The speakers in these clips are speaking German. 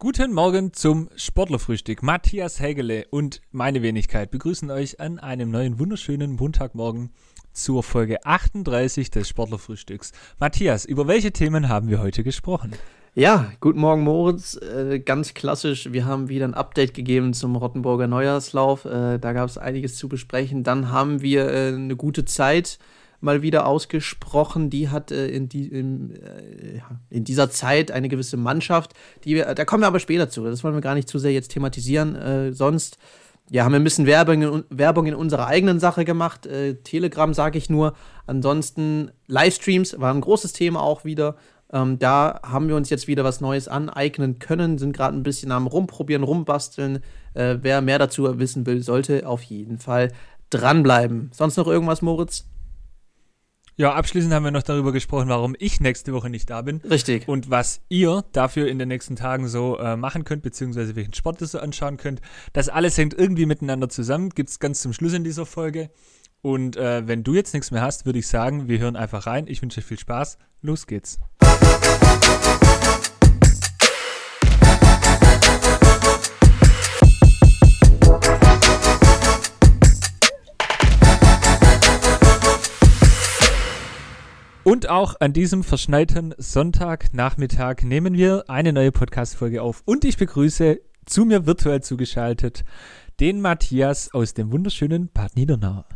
Guten Morgen zum Sportlerfrühstück. Matthias Hägele und meine Wenigkeit begrüßen euch an einem neuen wunderschönen Montagmorgen zur Folge 38 des Sportlerfrühstücks. Matthias, über welche Themen haben wir heute gesprochen? Ja, guten Morgen Moritz. Äh, ganz klassisch, wir haben wieder ein Update gegeben zum Rottenburger Neujahrslauf. Äh, da gab es einiges zu besprechen. Dann haben wir äh, eine gute Zeit mal wieder ausgesprochen. Die hat äh, in, die, in, äh, in, dieser Zeit eine gewisse Mannschaft, die wir, da kommen wir aber später zu. Das wollen wir gar nicht zu sehr jetzt thematisieren. Äh, sonst ja, haben wir ein bisschen Werbung in, Werbung in unserer eigenen Sache gemacht. Äh, Telegram sage ich nur. Ansonsten Livestreams war ein großes Thema auch wieder. Ähm, da haben wir uns jetzt wieder was Neues aneignen können, sind gerade ein bisschen am Rumprobieren, Rumbasteln. Äh, wer mehr dazu wissen will, sollte auf jeden Fall dranbleiben. Sonst noch irgendwas, Moritz? Ja, abschließend haben wir noch darüber gesprochen, warum ich nächste Woche nicht da bin. Richtig. Und was ihr dafür in den nächsten Tagen so äh, machen könnt, beziehungsweise welchen Sport ihr so anschauen könnt. Das alles hängt irgendwie miteinander zusammen. Gibt es ganz zum Schluss in dieser Folge. Und äh, wenn du jetzt nichts mehr hast, würde ich sagen, wir hören einfach rein. Ich wünsche euch viel Spaß. Los geht's. Und auch an diesem verschneiten Sonntagnachmittag nehmen wir eine neue Podcast-Folge auf. Und ich begrüße zu mir virtuell zugeschaltet den Matthias aus dem wunderschönen Bad Niedernau.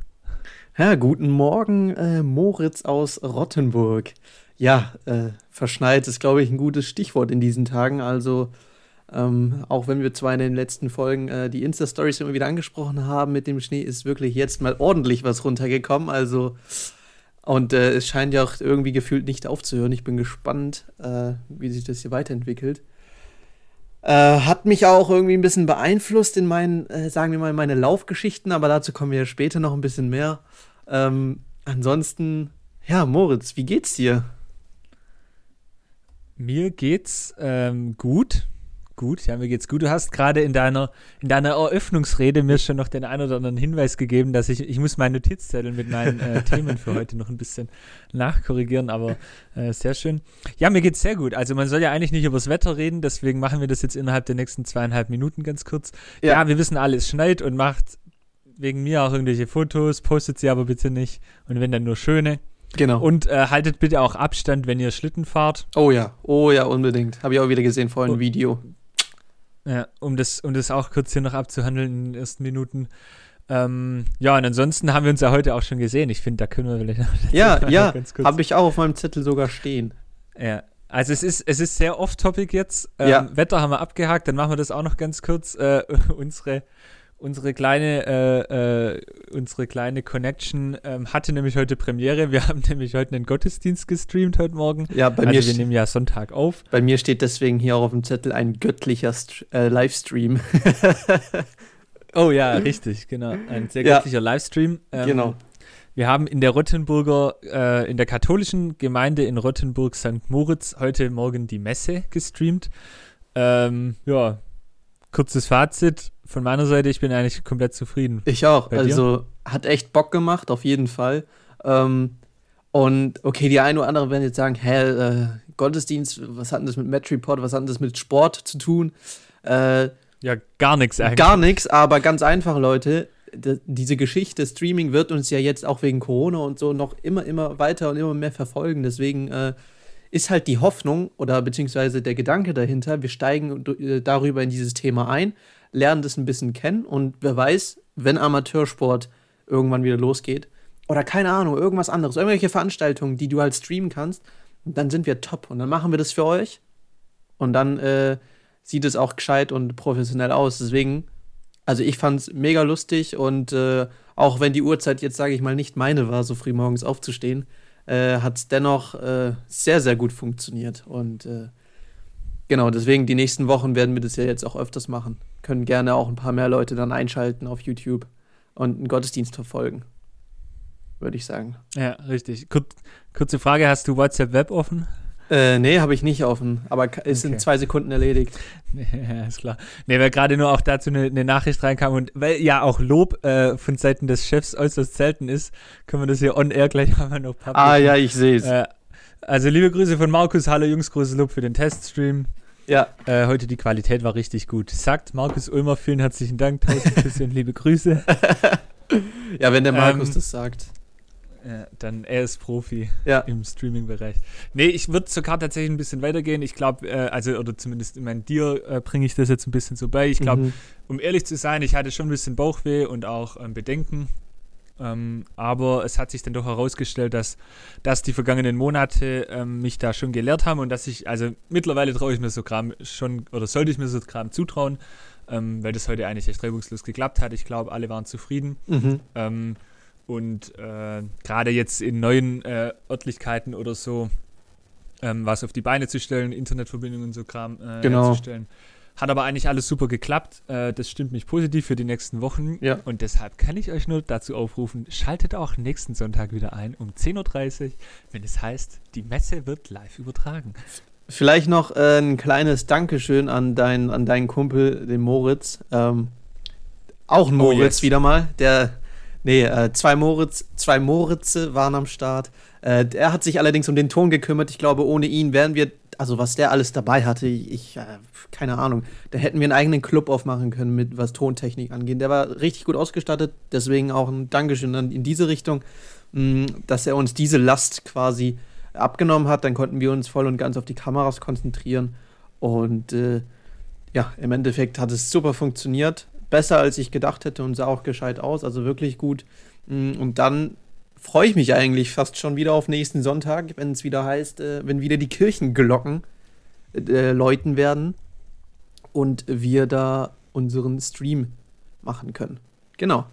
Ja, guten Morgen, äh, Moritz aus Rottenburg. Ja, äh, verschneit ist, glaube ich, ein gutes Stichwort in diesen Tagen. Also, ähm, auch wenn wir zwar in den letzten Folgen äh, die Insta-Stories immer wieder angesprochen haben mit dem Schnee, ist wirklich jetzt mal ordentlich was runtergekommen. Also, und äh, es scheint ja auch irgendwie gefühlt nicht aufzuhören. Ich bin gespannt, äh, wie sich das hier weiterentwickelt. Äh, hat mich auch irgendwie ein bisschen beeinflusst in meinen, äh, sagen wir mal, meine Laufgeschichten, aber dazu kommen wir ja später noch ein bisschen mehr. Ähm, ansonsten, ja, Moritz, wie geht's dir? Mir geht's ähm, gut gut. Ja, mir geht's gut. Du hast gerade in deiner, in deiner Eröffnungsrede mir schon noch den einen oder anderen Hinweis gegeben, dass ich, ich muss meinen Notizzettel mit meinen äh, Themen für heute noch ein bisschen nachkorrigieren, aber äh, sehr schön. Ja, mir geht's sehr gut. Also man soll ja eigentlich nicht über das Wetter reden, deswegen machen wir das jetzt innerhalb der nächsten zweieinhalb Minuten ganz kurz. Ja, ja wir wissen alle, es schneit und macht wegen mir auch irgendwelche Fotos, postet sie aber bitte nicht. Und wenn dann nur schöne. Genau. Und äh, haltet bitte auch Abstand, wenn ihr Schlitten fahrt. Oh ja, oh ja, unbedingt. Habe ich auch wieder gesehen vorhin ein oh. Video. Ja, um das, um das auch kurz hier noch abzuhandeln in den ersten Minuten. Ähm, ja, und ansonsten haben wir uns ja heute auch schon gesehen. Ich finde, da können wir vielleicht noch Ja, ja, habe ich auch auf meinem Zettel sogar stehen. Ja, also es ist, es ist sehr off-topic jetzt. Ähm, ja. Wetter haben wir abgehakt, dann machen wir das auch noch ganz kurz. Äh, unsere unsere kleine, äh, äh, unsere kleine Connection ähm, hatte nämlich heute Premiere. Wir haben nämlich heute einen Gottesdienst gestreamt heute Morgen. Ja, bei also mir. Wir nehmen ja Sonntag auf. Bei mir steht deswegen hier auch auf dem Zettel ein göttlicher St äh, Livestream. oh ja, richtig, genau. Ein sehr göttlicher ja, Livestream. Ähm, genau. Wir haben in der Rottenburger, äh, in der katholischen Gemeinde in Rottenburg St. Moritz heute Morgen die Messe gestreamt. Ähm, ja, kurzes Fazit von meiner Seite, ich bin eigentlich komplett zufrieden. Ich auch. Also hat echt Bock gemacht, auf jeden Fall. Ähm, und okay, die einen oder anderen werden jetzt sagen, hä, äh, Gottesdienst, was hat denn das mit Match Report, was hat denn das mit Sport zu tun? Äh, ja, gar nichts eigentlich. Gar nichts, aber ganz einfach, Leute. Diese Geschichte Streaming wird uns ja jetzt auch wegen Corona und so noch immer, immer weiter und immer mehr verfolgen. Deswegen äh, ist halt die Hoffnung oder beziehungsweise der Gedanke dahinter, wir steigen äh, darüber in dieses Thema ein, lernen das ein bisschen kennen und wer weiß, wenn Amateursport irgendwann wieder losgeht oder keine Ahnung, irgendwas anderes, irgendwelche Veranstaltungen, die du halt streamen kannst, dann sind wir top und dann machen wir das für euch und dann äh, sieht es auch gescheit und professionell aus. Deswegen, also ich fand es mega lustig und äh, auch wenn die Uhrzeit jetzt, sage ich mal, nicht meine war, so früh morgens aufzustehen, äh, hat es dennoch äh, sehr, sehr gut funktioniert und äh, Genau, deswegen die nächsten Wochen werden wir das ja jetzt auch öfters machen. Können gerne auch ein paar mehr Leute dann einschalten auf YouTube und einen Gottesdienst verfolgen. Würde ich sagen. Ja, richtig. Kur kurze Frage: Hast du WhatsApp Web offen? Äh, nee, habe ich nicht offen, aber ist okay. in zwei Sekunden erledigt. Ja, ist klar. Nee, weil gerade nur auch dazu eine, eine, Nachricht reinkam und weil ja auch Lob äh, von Seiten des Chefs äußerst selten ist, können wir das hier on air gleich mal noch publishen. Ah ja, ich sehe es. Äh, also liebe Grüße von Markus, hallo Jungs, großes Lob für den Teststream. Ja. Äh, heute die Qualität war richtig gut. Sagt Markus Ulmer, vielen herzlichen Dank. Tausend Küsse und liebe Grüße. ja, wenn der Markus ähm, das sagt. Ja, dann er ist Profi ja. im Streaming-Bereich. Nee, ich würde sogar tatsächlich ein bisschen weitergehen. Ich glaube, äh, also, oder zumindest in meinem dir äh, bringe ich das jetzt ein bisschen so bei. Ich glaube, mhm. um ehrlich zu sein, ich hatte schon ein bisschen Bauchweh und auch ähm, Bedenken. Ähm, aber es hat sich dann doch herausgestellt, dass, dass die vergangenen Monate ähm, mich da schon gelehrt haben und dass ich, also mittlerweile traue ich mir so Kram schon, oder sollte ich mir so Kram zutrauen, ähm, weil das heute eigentlich echt reibungslos geklappt hat. Ich glaube, alle waren zufrieden. Mhm. Ähm, und äh, gerade jetzt in neuen äh, Örtlichkeiten oder so, ähm, was auf die Beine zu stellen, Internetverbindungen und so Kram äh, genau. herzustellen. Hat aber eigentlich alles super geklappt. Äh, das stimmt mich positiv für die nächsten Wochen. Ja. Und deshalb kann ich euch nur dazu aufrufen, schaltet auch nächsten Sonntag wieder ein um 10.30 Uhr, wenn es heißt, die Messe wird live übertragen. Vielleicht noch äh, ein kleines Dankeschön an, dein, an deinen Kumpel, den Moritz. Ähm, auch ein oh, Moritz oh, wieder mal, der Nee, äh, zwei, Moritz, zwei Moritze waren am Start. Äh, er hat sich allerdings um den Ton gekümmert. Ich glaube, ohne ihn wären wir, also was der alles dabei hatte, ich, äh, keine Ahnung. Da hätten wir einen eigenen Club aufmachen können, mit was Tontechnik angeht. Der war richtig gut ausgestattet, deswegen auch ein Dankeschön in diese Richtung, mh, dass er uns diese Last quasi abgenommen hat. Dann konnten wir uns voll und ganz auf die Kameras konzentrieren. Und äh, ja, im Endeffekt hat es super funktioniert besser, als ich gedacht hätte und sah auch gescheit aus, also wirklich gut. Mm, und dann freue ich mich eigentlich fast schon wieder auf nächsten Sonntag, wenn es wieder heißt, äh, wenn wieder die Kirchenglocken äh, läuten werden und wir da unseren Stream machen können. Genau.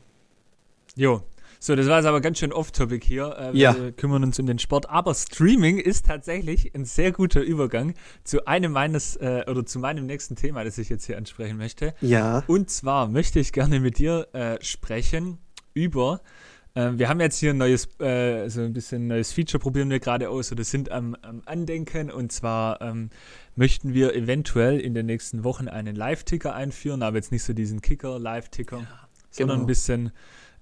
Jo, so, das war jetzt aber ganz schön off-topic hier. Äh, ja. Wir kümmern uns um den Sport. Aber Streaming ist tatsächlich ein sehr guter Übergang zu einem meines äh, oder zu meinem nächsten Thema, das ich jetzt hier ansprechen möchte. Ja. Und zwar möchte ich gerne mit dir äh, sprechen über. Äh, wir haben jetzt hier ein neues, äh, so ein bisschen neues Feature probieren wir gerade aus oder sind am, am Andenken. Und zwar ähm, möchten wir eventuell in den nächsten Wochen einen Live-Ticker einführen, aber jetzt nicht so diesen Kicker-Live-Ticker, ja, sondern genau. ein bisschen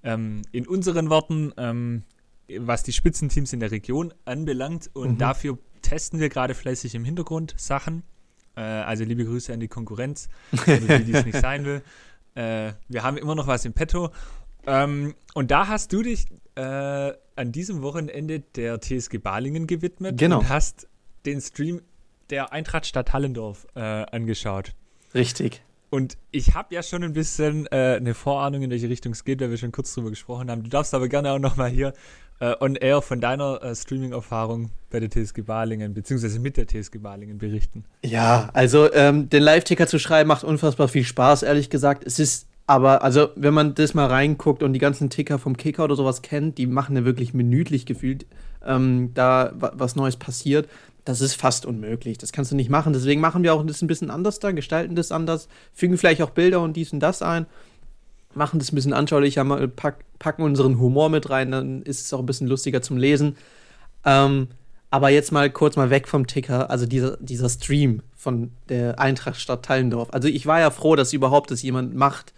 ähm, in unseren Worten, ähm, was die Spitzenteams in der Region anbelangt. Und mhm. dafür testen wir gerade fleißig im Hintergrund Sachen. Äh, also liebe Grüße an die Konkurrenz, die, die es nicht sein will. Äh, wir haben immer noch was im Petto. Ähm, und da hast du dich äh, an diesem Wochenende der TSG Balingen gewidmet genau. und hast den Stream der Eintracht Stadt Hallendorf äh, angeschaut. Richtig. Und ich habe ja schon ein bisschen äh, eine Vorahnung, in welche Richtung es geht, weil wir schon kurz drüber gesprochen haben. Du darfst aber gerne auch nochmal hier äh, on air von deiner äh, Streaming-Erfahrung bei der TSG Balingen, beziehungsweise mit der TSG Balingen berichten. Ja, also ähm, den Live-Ticker zu schreiben macht unfassbar viel Spaß, ehrlich gesagt. Es ist aber, also, wenn man das mal reinguckt und die ganzen Ticker vom Kicker oder sowas kennt, die machen ja wirklich minütlich gefühlt, ähm, da was Neues passiert das ist fast unmöglich. Das kannst du nicht machen. Deswegen machen wir auch das ein bisschen anders da, gestalten das anders, fügen vielleicht auch Bilder und dies und das ein, machen das ein bisschen anschaulicher, pack, packen unseren Humor mit rein, dann ist es auch ein bisschen lustiger zum Lesen. Ähm, aber jetzt mal kurz mal weg vom Ticker, also dieser, dieser Stream von der Eintracht Stadt Tallendorf. Also ich war ja froh, dass überhaupt das jemand macht.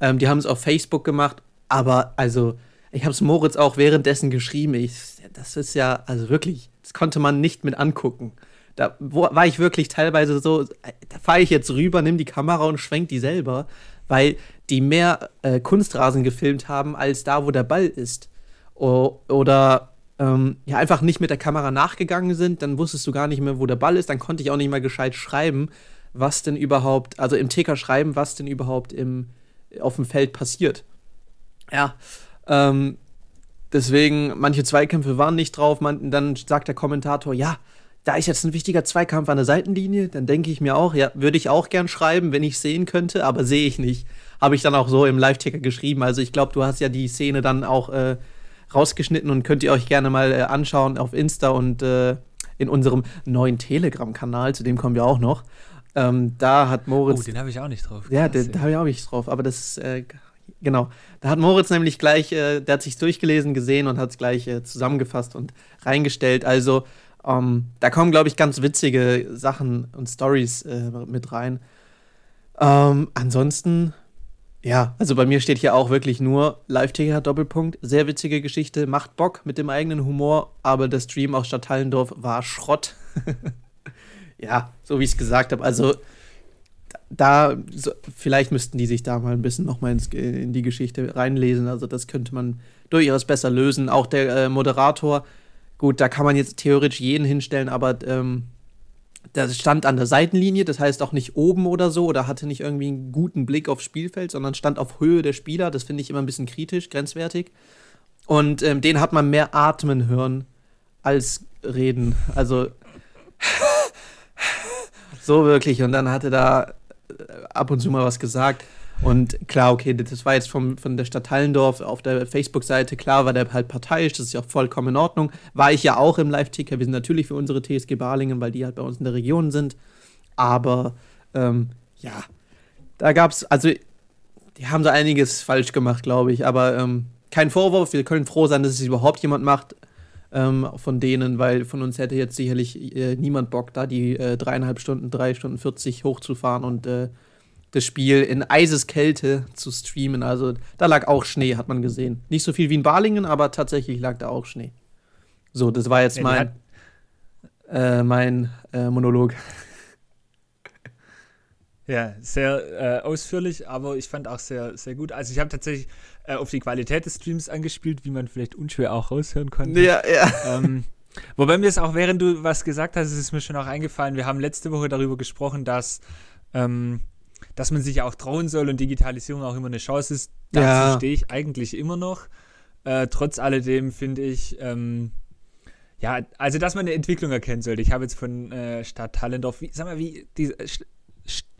Ähm, die haben es auf Facebook gemacht, aber also ich habe es Moritz auch währenddessen geschrieben. Ich, das ist ja, also wirklich, das konnte man nicht mit angucken. Da wo, war ich wirklich teilweise so, da fahre ich jetzt rüber, nimm die Kamera und schwenk die selber, weil die mehr äh, Kunstrasen gefilmt haben, als da, wo der Ball ist. O oder ähm, ja, einfach nicht mit der Kamera nachgegangen sind, dann wusstest du gar nicht mehr, wo der Ball ist, dann konnte ich auch nicht mal gescheit schreiben, was denn überhaupt, also im TK schreiben, was denn überhaupt im, auf dem Feld passiert. Ja, ähm, Deswegen, manche Zweikämpfe waren nicht drauf. Man, dann sagt der Kommentator, ja, da ist jetzt ein wichtiger Zweikampf an der Seitenlinie. Dann denke ich mir auch, ja, würde ich auch gern schreiben, wenn ich sehen könnte, aber sehe ich nicht. Habe ich dann auch so im Live-Ticker geschrieben. Also ich glaube, du hast ja die Szene dann auch äh, rausgeschnitten und könnt ihr euch gerne mal äh, anschauen auf Insta und äh, in unserem neuen Telegram-Kanal, zu dem kommen wir auch noch. Ähm, da hat Moritz. Oh, den habe ich auch nicht drauf. Ja, den, habe ich auch nicht drauf, aber das äh, Genau. Da hat Moritz nämlich gleich, äh, der hat sich durchgelesen, gesehen und hat es gleich äh, zusammengefasst und reingestellt. Also, ähm, da kommen, glaube ich, ganz witzige Sachen und Stories äh, mit rein. Ähm, ansonsten, ja, also bei mir steht hier auch wirklich nur Live-Ticker Doppelpunkt. Sehr witzige Geschichte, macht Bock mit dem eigenen Humor, aber der Stream aus Stadthallendorf war Schrott. ja, so wie ich es gesagt habe, also da, so, vielleicht müssten die sich da mal ein bisschen nochmal in die Geschichte reinlesen. Also das könnte man durchaus besser lösen. Auch der äh, Moderator, gut, da kann man jetzt theoretisch jeden hinstellen, aber ähm, der stand an der Seitenlinie, das heißt auch nicht oben oder so, oder hatte nicht irgendwie einen guten Blick aufs Spielfeld, sondern stand auf Höhe der Spieler. Das finde ich immer ein bisschen kritisch, grenzwertig. Und ähm, den hat man mehr atmen hören als reden. Also so wirklich. Und dann hatte da äh, ab und zu mal was gesagt. Und klar, okay, das war jetzt vom, von der Stadt Hallendorf auf der Facebook-Seite, klar war der halt parteiisch, das ist ja auch vollkommen in Ordnung. War ich ja auch im Live-Ticker, wir sind natürlich für unsere TSG Balingen, weil die halt bei uns in der Region sind. Aber ähm, ja, da gab es, also die haben so einiges falsch gemacht, glaube ich. Aber ähm, kein Vorwurf, wir können froh sein, dass es überhaupt jemand macht ähm, von denen, weil von uns hätte jetzt sicherlich äh, niemand Bock, da die äh, dreieinhalb Stunden, drei Stunden 40 hochzufahren und äh, das Spiel in Eiseskälte zu streamen. Also da lag auch Schnee, hat man gesehen. Nicht so viel wie in Balingen, aber tatsächlich lag da auch Schnee. So, das war jetzt mein, äh, mein äh, Monolog. Ja, sehr äh, ausführlich, aber ich fand auch sehr, sehr gut. Also ich habe tatsächlich äh, auf die Qualität des Streams angespielt, wie man vielleicht unschwer auch raushören konnte. Ja, ja. Ähm, wobei mir es auch, während du was gesagt hast, ist es mir schon auch eingefallen, wir haben letzte Woche darüber gesprochen, dass, ähm, dass man sich auch trauen soll und Digitalisierung auch immer eine Chance ist. Dazu ja. stehe ich eigentlich immer noch. Äh, trotz alledem finde ich, ähm, ja, also dass man eine Entwicklung erkennen sollte. Ich habe jetzt von äh, Stadt Hallendorf, wie, sag mal, wie die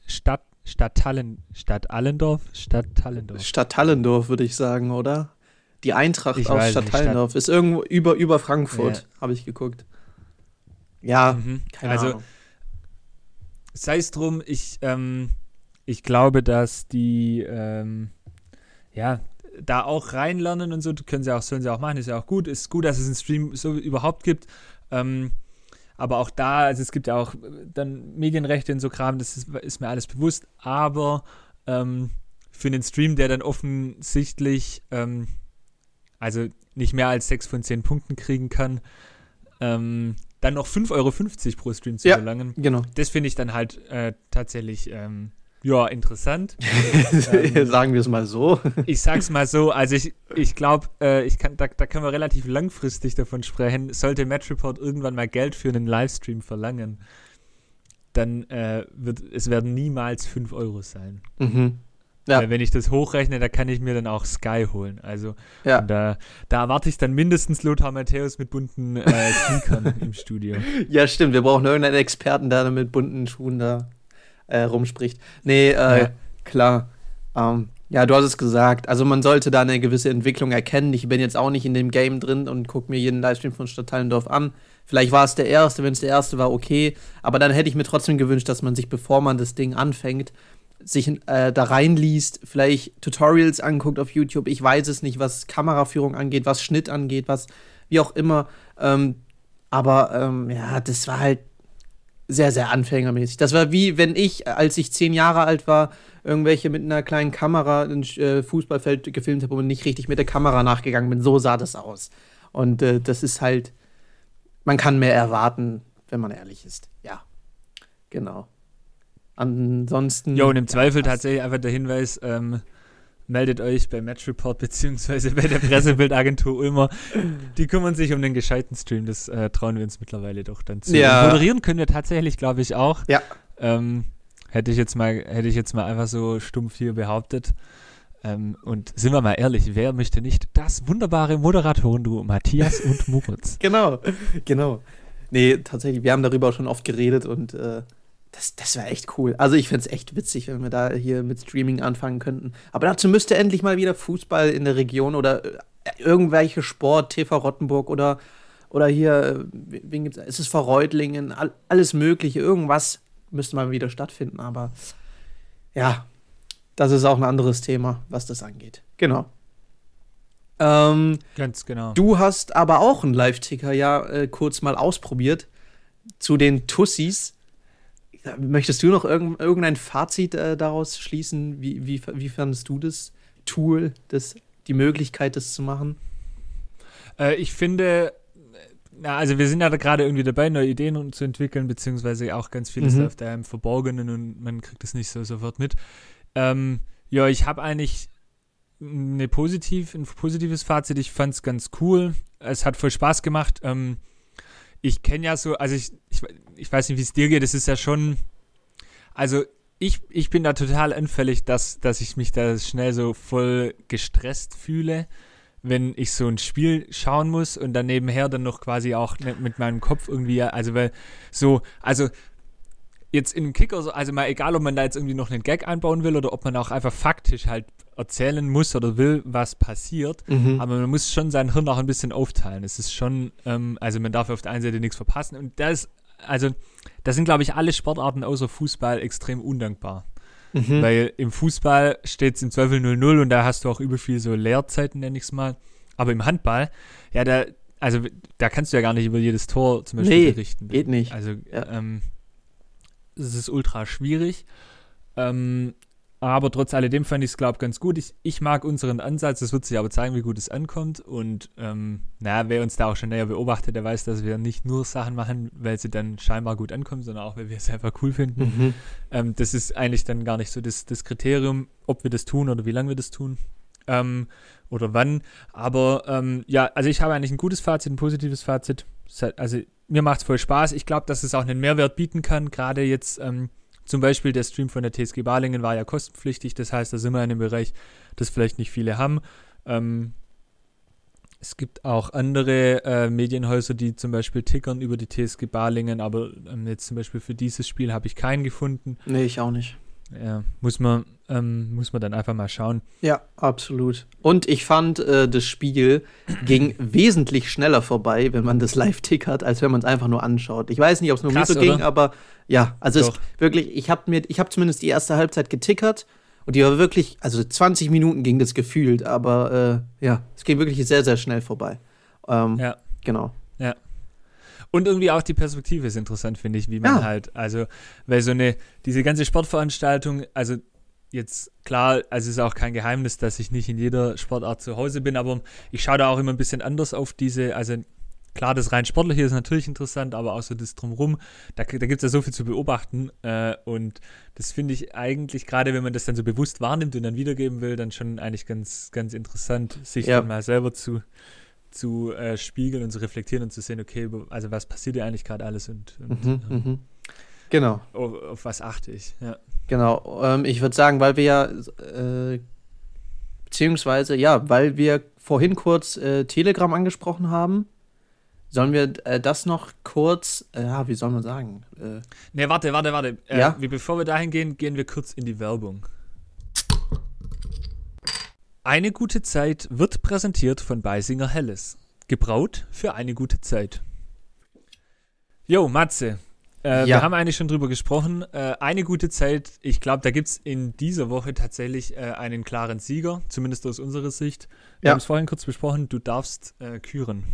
Stadt, Stadt, Tallen, Stadt Allendorf? Stadt Tallendorf. Stadt Tallendorf, würde ich sagen, oder? Die Eintracht ich aus Stadt Tallendorf ist irgendwo über, über Frankfurt, ja. habe ich geguckt. Ja, mhm. keine also, Ahnung. Sei es drum, ich, ähm, ich glaube, dass die, ähm, ja, da auch reinlernen und so, können sie auch, sollen sie auch machen, ist ja auch gut. Ist gut, dass es einen Stream so überhaupt gibt. Ähm, aber auch da, also es gibt ja auch dann Medienrechte und so Kram, das ist, ist mir alles bewusst. Aber ähm, für einen Stream, der dann offensichtlich, ähm, also nicht mehr als 6 von 10 Punkten kriegen kann, ähm, dann noch 5,50 Euro pro Stream zu ja, verlangen. Genau. Das finde ich dann halt äh, tatsächlich ähm, ja, interessant. ähm, Sagen wir es mal so. ich sag's mal so, also ich, ich glaube, äh, ich kann, da, da können wir relativ langfristig davon sprechen. Sollte Match Report irgendwann mal Geld für einen Livestream verlangen, dann äh, wird es werden niemals 5 Euro sein. Mhm. Ja. Äh, wenn ich das hochrechne, da kann ich mir dann auch Sky holen. Also ja. da, da erwarte ich dann mindestens Lothar Matthäus mit bunten äh, Sneakern im Studio. Ja, stimmt. Wir brauchen irgendeinen Experten, der mit bunten Schuhen da äh, rumspricht. Nee, äh, ja. klar. Ähm, ja, du hast es gesagt. Also man sollte da eine gewisse Entwicklung erkennen. Ich bin jetzt auch nicht in dem Game drin und gucke mir jeden Livestream von Stadtteilendorf an. Vielleicht war es der erste, wenn es der erste war, okay. Aber dann hätte ich mir trotzdem gewünscht, dass man sich, bevor man das Ding anfängt, sich äh, da reinliest, vielleicht Tutorials anguckt auf YouTube. Ich weiß es nicht, was Kameraführung angeht, was Schnitt angeht, was wie auch immer. Ähm, aber ähm, ja, das war halt sehr, sehr anfängermäßig. Das war wie, wenn ich, als ich zehn Jahre alt war, irgendwelche mit einer kleinen Kamera ein äh, Fußballfeld gefilmt habe und nicht richtig mit der Kamera nachgegangen bin. So sah das aus. Und äh, das ist halt, man kann mehr erwarten, wenn man ehrlich ist. Ja, genau. Ansonsten. Jo, und im Zweifel tatsächlich einfach der Hinweis, ähm, meldet euch bei Match Report beziehungsweise bei der Pressebildagentur Ulmer. Die kümmern sich um den gescheiten Stream. Das äh, trauen wir uns mittlerweile doch dann zu. Ja. moderieren können wir tatsächlich, glaube ich, auch. Ja. Ähm, hätte ich jetzt mal, hätte ich jetzt mal einfach so stumpf hier behauptet. Ähm, und sind wir mal ehrlich, wer möchte nicht das wunderbare Moderatoren-Duo Matthias und Moritz? genau, genau. Nee, tatsächlich, wir haben darüber auch schon oft geredet und äh, das, das wäre echt cool. Also ich fände es echt witzig, wenn wir da hier mit Streaming anfangen könnten. Aber dazu müsste endlich mal wieder Fußball in der Region oder äh, irgendwelche Sport, TV Rottenburg oder, oder hier, äh, wen gibt's, es ist Reutlingen, all, alles mögliche, irgendwas müsste mal wieder stattfinden. Aber ja, das ist auch ein anderes Thema, was das angeht. Genau. Ähm, Ganz genau. Du hast aber auch einen Live-Ticker ja äh, kurz mal ausprobiert zu den Tussis. Möchtest du noch irg irgendein Fazit äh, daraus schließen? Wie, wie, wie fandest du das Tool, das, die Möglichkeit, das zu machen? Äh, ich finde, na, also wir sind ja gerade irgendwie dabei, neue Ideen zu entwickeln, beziehungsweise auch ganz vieles Mhm. läuft da im Verborgenen und man kriegt es nicht so sofort mit. Ähm, ja, ich habe eigentlich eine positiv, ein positives Fazit. Ich fand es ganz cool. Es hat voll Spaß gemacht. Ähm, ich kenne ja so, also ich, ich, ich weiß nicht, wie es dir geht. Es ist ja schon, also ich, ich bin da total anfällig, dass, dass ich mich da schnell so voll gestresst fühle, wenn ich so ein Spiel schauen muss und dann nebenher dann noch quasi auch mit, meinem Kopf irgendwie, also weil so, also jetzt in Kicker, so, also mal egal, ob man da jetzt irgendwie noch einen Gag einbauen will oder ob man auch einfach faktisch halt erzählen muss oder will, was passiert. Mhm. Aber man muss schon sein Hirn auch ein bisschen aufteilen. Es ist schon, ähm, also man darf auf der einen Seite nichts verpassen. Und das, also, da sind, glaube ich, alle Sportarten außer Fußball extrem undankbar. Mhm. Weil im Fußball steht es im Zweifel 0-0 und da hast du auch über viel so Leerzeiten, nenne ich es mal. Aber im Handball, ja, da, also da kannst du ja gar nicht über jedes Tor zum Beispiel Nee, berichten. geht nicht. Also, Ja. ähm, es ist ultra schwierig. Ähm, aber trotz alledem fand ich es, glaube ich, ganz gut. Ich, ich mag unseren Ansatz. Es wird sich aber zeigen, wie gut es ankommt. Und ähm, naja, wer uns da auch schon näher beobachtet, der weiß, dass wir nicht nur Sachen machen, weil sie dann scheinbar gut ankommen, sondern auch, weil wir es einfach cool finden. Mhm. Ähm, das ist eigentlich dann gar nicht so das, das Kriterium, ob wir das tun oder wie lange wir das tun. Ähm, oder wann. Aber ähm, ja, also ich habe eigentlich ein gutes Fazit, ein positives Fazit. Also mir macht es voll Spaß. Ich glaube, dass es auch einen Mehrwert bieten kann. Gerade jetzt ähm, zum Beispiel der Stream von der TSG Balingen war ja kostenpflichtig. Das heißt, da sind wir in einem Bereich, das vielleicht nicht viele haben. Ähm, es gibt auch andere äh, Medienhäuser, die zum Beispiel tickern über die TSG Balingen, aber ähm, jetzt zum Beispiel für dieses Spiel habe ich keinen gefunden. Nee, ich auch nicht. Ja, muss man, ähm, muss man dann einfach mal schauen. Ja, absolut. Und ich fand, äh, das Spiel ging wesentlich schneller vorbei, wenn man das live tickert, als wenn man es einfach nur anschaut. Ich weiß nicht, ob es nur Krass, mir so ging, oder? aber ja, also es wirklich, ich habe mir, ich habe zumindest die erste Halbzeit getickert und die war wirklich, also 20 Minuten ging das gefühlt, aber äh, ja, es ging wirklich sehr, sehr schnell vorbei. Ähm, Ja. Genau. Und irgendwie auch die Perspektive ist interessant, finde ich, wie man Ja. halt, also, weil so eine, diese ganze Sportveranstaltung, also jetzt klar, also es ist auch kein Geheimnis, dass ich nicht in jeder Sportart zu Hause bin, aber ich schaue da auch immer ein bisschen anders auf diese, also klar, das rein Sportliche ist natürlich interessant, aber auch so das Drumrum, da, da gibt es ja so viel zu beobachten äh, und das finde ich eigentlich, gerade wenn man das dann so bewusst wahrnimmt und dann wiedergeben will, dann schon eigentlich ganz, ganz interessant, sich Ja. dann mal selber zu, zu äh, spiegeln und zu reflektieren und zu sehen, okay, also was passiert hier eigentlich gerade alles und, und Mhm, ähm, mhm. Genau. auf, auf was achte ich. Ja. Genau, ähm, ich würde sagen, weil wir ja, äh, beziehungsweise, ja, weil wir vorhin kurz äh, Telegram angesprochen haben, sollen wir äh, das noch kurz, äh, ja, wie soll man sagen? Äh, Ne, warte, warte, warte. Äh, Ja? wie, bevor wir dahin gehen, gehen wir kurz in die Werbung. Eine gute Zeit wird präsentiert von Beisinger Helles. Gebraut für eine gute Zeit. Jo, Matze. Äh, Ja. Wir haben eigentlich schon drüber gesprochen. Äh, eine gute Zeit, ich glaube, da gibt es in dieser Woche tatsächlich äh, einen klaren Sieger, zumindest aus unserer Sicht. Wir Ja. haben es vorhin kurz besprochen, du darfst äh, küren.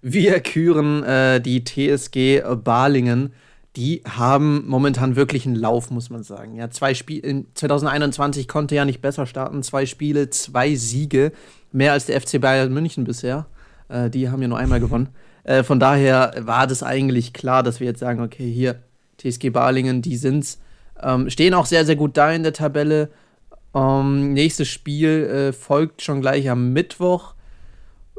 wir küren äh, die TSG Balingen. Die haben momentan wirklich einen Lauf, muss man sagen. Ja, zwei Spiele in 2021 konnte ja nicht besser starten. Zwei Spiele, zwei Siege, mehr als der FC Bayern München bisher. Äh, die haben ja nur einmal gewonnen. Äh, von daher war das eigentlich klar, dass wir jetzt sagen, okay, hier TSG Balingen, die sind's. Ähm, stehen auch sehr, sehr gut da in der Tabelle. Ähm, nächstes Spiel äh, folgt schon gleich am Mittwoch.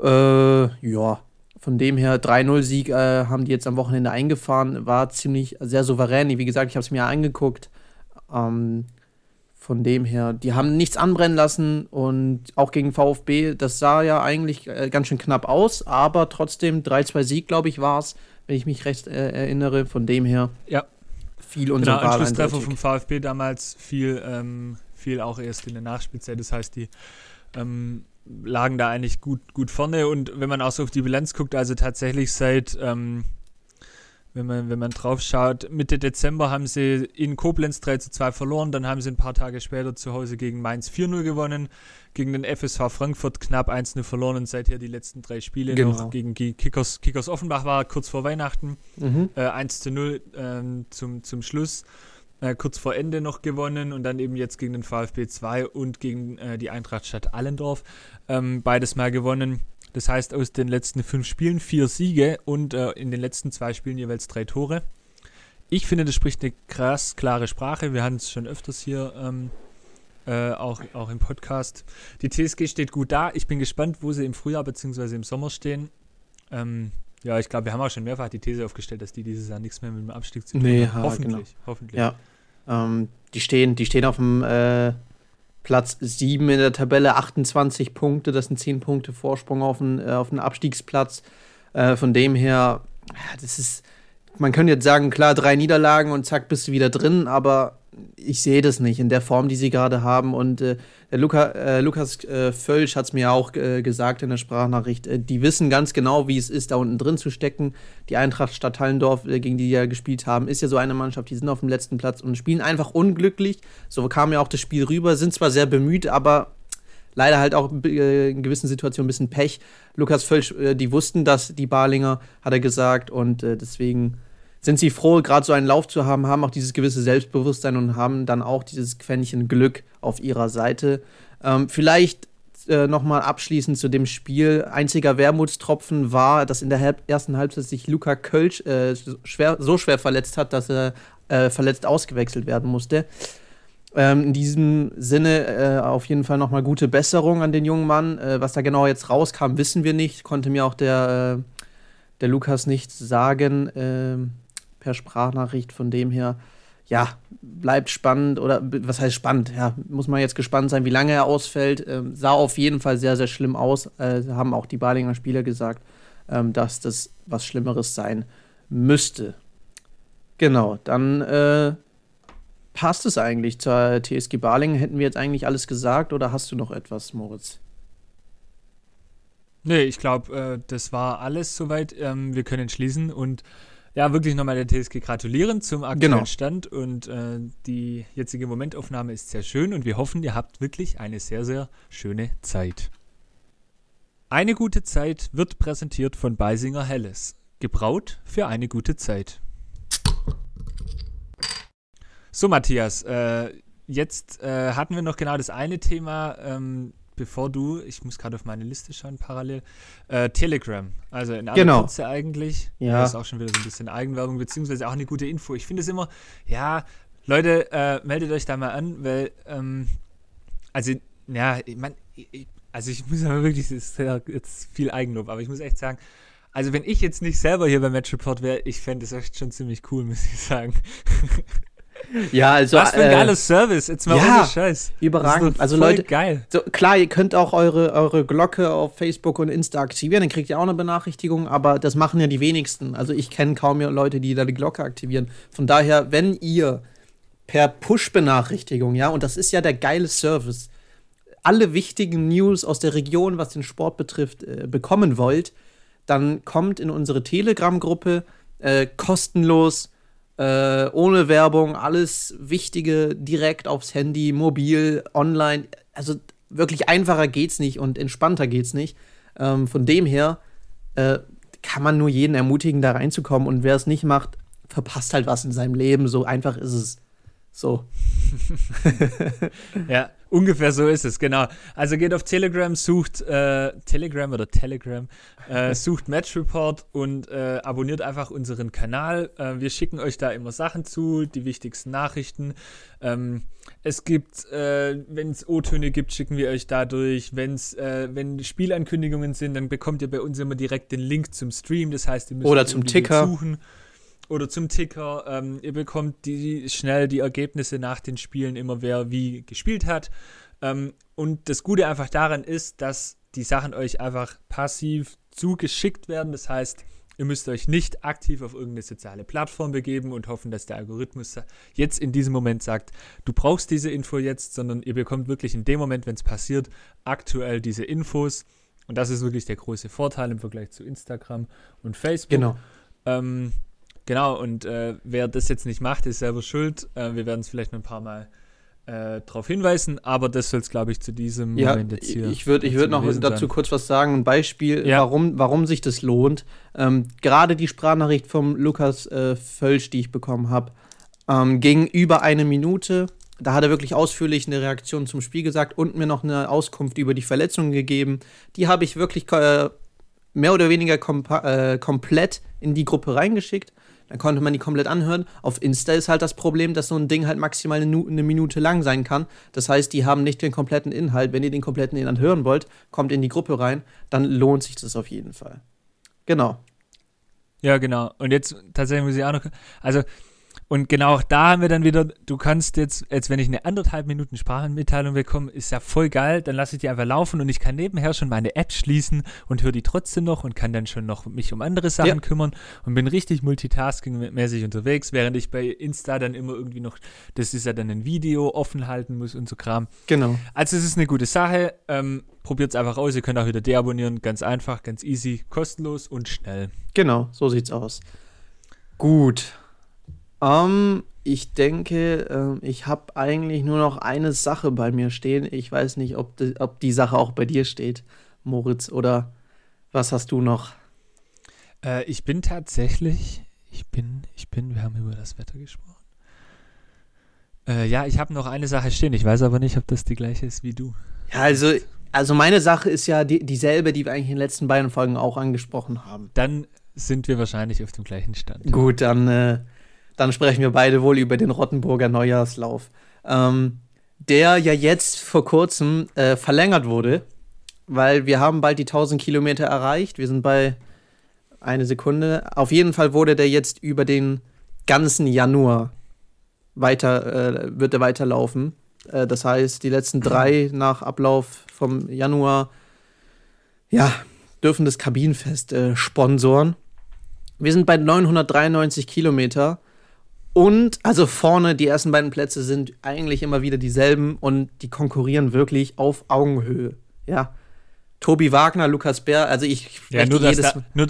Äh, ja, von dem her 3-0-Sieg äh, haben die jetzt am Wochenende eingefahren. War ziemlich sehr souverän. Wie gesagt, ich habe es mir angeguckt. Ähm, von dem her, die haben nichts anbrennen lassen und auch gegen VfB, das sah ja eigentlich äh, ganz schön knapp aus, aber trotzdem 3-2 Sieg, glaube ich, war es, wenn ich mich recht äh, erinnere. Von dem her Ja. viel Genau, unser Wahl Anschlusstreffer vom VfB damals fiel, ähm, fiel auch erst in der Nachspielzeit. Das heißt, die ähm, lagen da eigentlich gut, gut vorne. Und wenn man auch so auf die Bilanz guckt, also tatsächlich seit, ähm, wenn man, wenn man drauf schaut, Mitte Dezember haben sie in Koblenz 3 zu 2 verloren, dann haben sie ein paar Tage später zu Hause gegen Mainz 4-0 gewonnen, gegen den FSV Frankfurt knapp 1-0 verloren und seither die letzten drei Spiele Genau. noch gegen die Kickers, Kickers Offenbach war kurz vor Weihnachten Mhm. äh, 1 zu 0 ähm, zum, zum Schluss. Äh, kurz vor Ende noch gewonnen und dann eben jetzt gegen den VfB 2 und gegen äh, die Eintracht Stadt Allendorf. Ähm, beides mal gewonnen. Das heißt, aus den letzten fünf Spielen vier Siege und äh, in den letzten zwei Spielen jeweils drei Tore. Ich finde, das spricht eine krass klare Sprache. Wir hatten es schon öfters hier ähm, äh, auch, auch im Podcast. Die TSG steht gut da. Ich bin gespannt, wo sie im Frühjahr bzw. im Sommer stehen. Ähm, ja, ich glaube, wir haben auch schon mehrfach die These aufgestellt, dass die dieses Jahr nichts mehr mit dem Abstieg zu tun Nee, haben. ja, Hoffentlich, genau. hoffentlich. Ja. Ähm, die, stehen, die stehen auf dem äh, Platz 7 in der Tabelle, 28 Punkte. Das sind 10 Punkte Vorsprung auf den, äh, auf den Abstiegsplatz. Äh, von dem her, das ist, man könnte jetzt sagen, klar, drei Niederlagen und zack, bist du wieder drin, aber ich sehe das nicht in der Form, die sie gerade haben. Und äh, der Luca, äh, Lukas äh, Völsch hat es mir auch äh, gesagt in der Sprachnachricht. Äh, die wissen ganz genau, wie es ist, da unten drin zu stecken. Die Eintracht Stadthallendorf, äh, gegen die die ja gespielt haben, ist ja so eine Mannschaft, die sind auf dem letzten Platz und spielen einfach unglücklich. So kam ja auch das Spiel rüber, sind zwar sehr bemüht, aber leider halt auch äh, in gewissen Situationen ein bisschen Pech. Lukas Völsch, äh, die wussten das, die Barlinger, hat er gesagt, und äh, deswegen sind sie froh, gerade so einen Lauf zu haben, haben auch dieses gewisse Selbstbewusstsein und haben dann auch dieses Quäntchen Glück auf ihrer Seite. Ähm, vielleicht nochmal abschließend zu dem Spiel. Einziger Wermutstropfen war, dass in der ersten Halbzeit sich Luca Kölsch schwer, so schwer verletzt hat, dass er verletzt ausgewechselt werden musste. Ähm, in diesem Sinne äh, auf jeden Fall nochmal gute Besserung an den jungen Mann. Äh, was da genau jetzt rauskam, wissen wir nicht. Konnte mir auch der, äh, der Lukas nicht sagen ähm, per Sprachnachricht. Von dem her, ja, bleibt spannend. Oder was heißt spannend? Ja, muss man jetzt gespannt sein, wie lange er ausfällt. Ähm, sah auf jeden Fall sehr, sehr schlimm aus. Äh, haben auch die Balinger Spieler gesagt, ähm, dass das was Schlimmeres sein müsste. Genau, dann äh, passt es eigentlich zur TSG Balingen. Hätten wir jetzt eigentlich alles gesagt oder hast du noch etwas, Moritz? Nee, ich glaube, äh, das war alles soweit. Ähm, wir können schließen und ja, wirklich nochmal der TSG gratulieren zum aktuellen Genau. Stand und äh, die jetzige Momentaufnahme ist sehr schön und wir hoffen, ihr habt wirklich eine sehr, sehr schöne Zeit. Eine gute Zeit wird präsentiert von Beisinger Helles. Gebraut für eine gute Zeit. So, Matthias, äh, jetzt äh, hatten wir noch genau das eine Thema, ähm, bevor du, ich muss gerade auf meine Liste schauen, parallel, äh, Telegram. Also in aller Genau. Kürze eigentlich. Ja. Das ist auch schon wieder so ein bisschen Eigenwerbung, beziehungsweise auch eine gute Info. Ich finde es immer, ja, Leute, äh, meldet euch da mal an, weil, ähm, also, ja, ich mein, ich- ich- also ich muss aber wirklich, das ist ja jetzt viel Eigenlob, aber ich muss echt sagen, also wenn ich jetzt nicht selber hier beim Match Report wäre, ich fände das echt schon ziemlich cool, muss ich sagen. Ja, also. Was für ein äh, geiler Service, jetzt mal ja, ohne Scheiß. Überragend. Also Leute, geil. So, klar, ihr könnt auch eure, eure Glocke auf Facebook und Insta aktivieren, dann kriegt ihr auch eine Benachrichtigung, aber das machen ja die wenigsten. Also ich kenne kaum mehr Leute, die da die Glocke aktivieren. Von daher, wenn ihr per Push-Benachrichtigung, ja, und das ist ja der geile Service, alle wichtigen News aus der Region, was den Sport betrifft, äh, bekommen wollt, dann kommt in unsere Telegram-Gruppe äh, kostenlos, äh, ohne Werbung, alles Wichtige direkt aufs Handy, mobil, online. Also wirklich einfacher geht's nicht und entspannter geht's nicht. Ähm, von dem her äh, kann man nur jeden ermutigen, da reinzukommen. Und wer es nicht macht, verpasst halt was in seinem Leben. So einfach ist es. So. Ja, ungefähr so ist es, genau. Also geht auf Telegram, sucht äh, Telegram oder Telegram, äh, sucht Match Report und äh, abonniert einfach unseren Kanal. Äh, wir schicken euch da immer Sachen zu, die wichtigsten Nachrichten. Ähm, es gibt, äh, wenn es O-Töne gibt, schicken wir euch dadurch. Wenn's, äh, wenn Spielankündigungen sind, dann bekommt ihr bei uns immer direkt den Link zum Stream. Das heißt, ihr müsst Oder zum Ticker. suchen oder zum Ticker. Ähm, ihr bekommt die, schnell die Ergebnisse nach den Spielen, immer wer wie gespielt hat. Ähm, und das Gute einfach daran ist, dass die Sachen euch einfach passiv zugeschickt werden. Das heißt, ihr müsst euch nicht aktiv auf irgendeine soziale Plattform begeben und hoffen, dass der Algorithmus jetzt in diesem Moment sagt, du brauchst diese Info jetzt, sondern ihr bekommt wirklich in dem Moment, wenn es passiert, aktuell diese Infos. Und das ist wirklich der große Vorteil im Vergleich zu Instagram und Facebook. Genau. Ähm, genau, und äh, wer das jetzt nicht macht, ist selber schuld. Äh, wir werden es vielleicht noch ein paar Mal äh, darauf hinweisen, aber das soll es, glaube ich, zu diesem Ja, Moment jetzt hier. ich würde ich würd noch dazu sein. kurz was sagen. Ein Beispiel, Ja. warum, warum sich das lohnt. Ähm, Gerade die Sprachnachricht vom Lukas äh, Völsch, die ich bekommen habe, ähm, ging über eine Minute. Da hat er wirklich ausführlich eine Reaktion zum Spiel gesagt und mir noch eine Auskunft über die Verletzungen gegeben. Die habe ich wirklich äh, mehr oder weniger äh, komplett in die Gruppe reingeschickt. Dann konnte man die komplett anhören. Auf Insta ist halt das Problem, dass so ein Ding halt maximal eine, Minute lang sein kann. Das heißt, die haben nicht den kompletten Inhalt. Wenn ihr den kompletten Inhalt hören wollt, kommt in die Gruppe rein, dann lohnt sich das auf jeden Fall. Genau. Ja, genau. Und jetzt tatsächlich muss ich auch noch. Also, und genau da haben wir dann wieder, du kannst jetzt, jetzt wenn ich eine anderthalb Minuten Sprachenmitteilung bekomme, ist ja voll geil, dann lasse ich die einfach laufen und ich kann nebenher schon meine App schließen und höre die trotzdem noch und kann dann schon noch mich um andere Sachen ja. kümmern und bin richtig multitasking-mäßig unterwegs, während ich bei Insta dann immer irgendwie noch, das ist ja dann ein Video, offen halten muss und so Kram. Genau. Also es ist eine gute Sache, ähm, probiert es einfach aus, ihr könnt auch wieder deabonnieren, ganz einfach, ganz easy, kostenlos und schnell. Genau, so sieht's aus. Gut. Um, ich denke, äh, ich habe eigentlich nur noch eine Sache bei mir stehen. Ich weiß nicht, ob die, ob die Sache auch bei dir steht, Moritz, oder was hast du noch? Äh, ich bin tatsächlich, ich bin, ich bin, wir haben über das Wetter gesprochen. Äh, ja, ich habe noch eine Sache stehen. Ich weiß aber nicht, ob das die gleiche ist wie du. Ja, also, also meine Sache ist ja die, dieselbe, die wir eigentlich in den letzten beiden Folgen auch angesprochen haben. Dann sind wir wahrscheinlich auf dem gleichen Stand. Gut, dann äh, dann sprechen wir beide wohl über den Rottenburger Neujahrslauf. Ähm, der ja jetzt vor kurzem äh, verlängert wurde, weil wir haben bald die 1000 Kilometer erreicht. Wir sind bei eine Sekunde. Auf jeden Fall wurde der jetzt über den ganzen Januar weiter, äh, wird er weiterlaufen. Äh, das heißt, die letzten drei nach Ablauf vom Januar, ja, dürfen das Kabinenfest äh, sponsoren. Wir sind bei 993 Kilometer und also vorne, die ersten beiden Plätze sind eigentlich immer wieder dieselben und die konkurrieren wirklich auf Augenhöhe. Ja. Tobi Wagner, Lukas Bär, also ich ja, nur, jedes da, nur,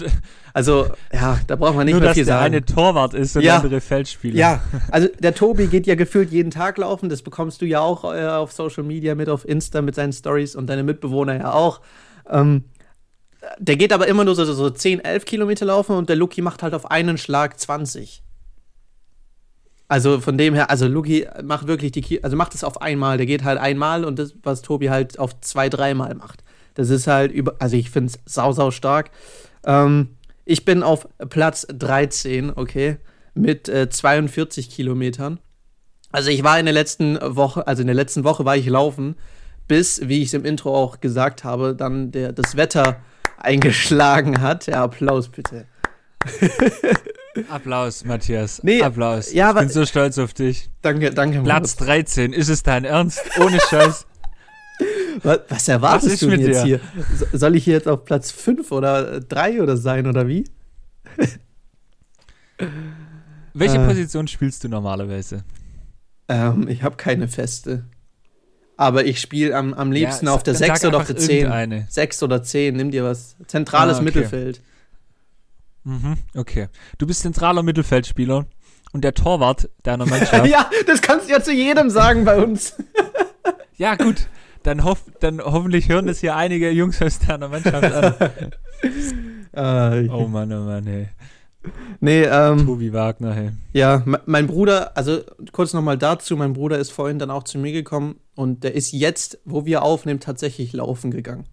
Also, ja, da braucht man nicht nur, mehr viel dass der eine Torwart ist und ja. der andere Feldspieler. Ja, also der Tobi geht ja gefühlt jeden Tag laufen, das bekommst du ja auch äh, auf Social Media mit, auf Insta mit seinen Stories und deine Mitbewohner ja auch. Ähm, der geht aber immer nur so, so 10, 11 Kilometer laufen und der Luki macht halt auf einen Schlag 20. Also von dem her, also Luki macht wirklich die, also macht es auf einmal. Der geht halt einmal und das, was Tobi halt auf zwei, dreimal macht. Das ist halt über, also ich finde es sau, sau stark. Ähm, ich bin auf Platz 13, okay, mit äh, 42 Kilometern. Also ich war in der letzten Woche, also in der letzten Woche war ich laufen, bis, wie ich es im Intro auch gesagt habe, dann der, das Wetter eingeschlagen hat. Ja, Applaus bitte. Applaus, Matthias. Nee, Applaus. Ja, ich bin so stolz auf dich. Danke, danke. Platz 13. Ist es dein Ernst? Ohne Scheiß. was, was, erwartest was du jetzt dir? hier? Soll ich hier jetzt auf Platz 5 oder 3 oder sein oder wie? Welche äh, Position spielst du normalerweise? Ähm, ich habe keine feste. Aber ich spiele am, am liebsten ja, auf der 6 oder auf der 10. 6 oder 10, nimm dir was. Zentrales ah, okay. Mittelfeld. Mhm, okay. Du bist zentraler Mittelfeldspieler und der Torwart deiner Mannschaft. ja, das kannst du ja zu jedem sagen bei uns. ja, gut. Dann, hoff, dann hoffentlich hören das hier einige Jungs aus deiner Mannschaft an. uh, oh Mann, oh Mann, hey. Nee, ähm. Tobi Wagner, hey. Ja, mein Bruder, also kurz nochmal dazu, mein Bruder ist vorhin dann auch zu mir gekommen und der ist jetzt, wo wir aufnehmen, tatsächlich laufen gegangen.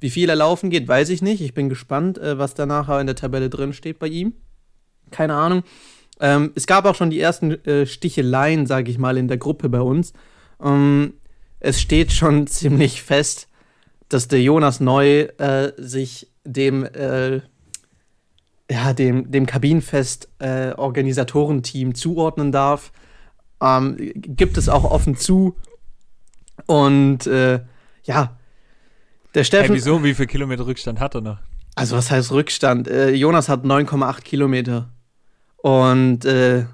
Wie viel er laufen geht, weiß ich nicht. Ich bin gespannt, äh, was da nachher in der Tabelle drin steht bei ihm. Keine Ahnung. Ähm, es gab auch schon die ersten äh, Sticheleien, sage ich mal, in der Gruppe bei uns. Ähm, es steht schon ziemlich fest, dass der Jonas Neu äh, sich dem, äh, ja, dem, dem Kabinenfest-Organisatorenteam äh, zuordnen darf. Ähm, gibt es auch offen zu. Und äh, ja, der Steffen. Hey, wieso? Wie viel Kilometer Rückstand hat er noch? Also, was heißt Rückstand? Äh, Jonas hat 9,8 Kilometer. Und äh,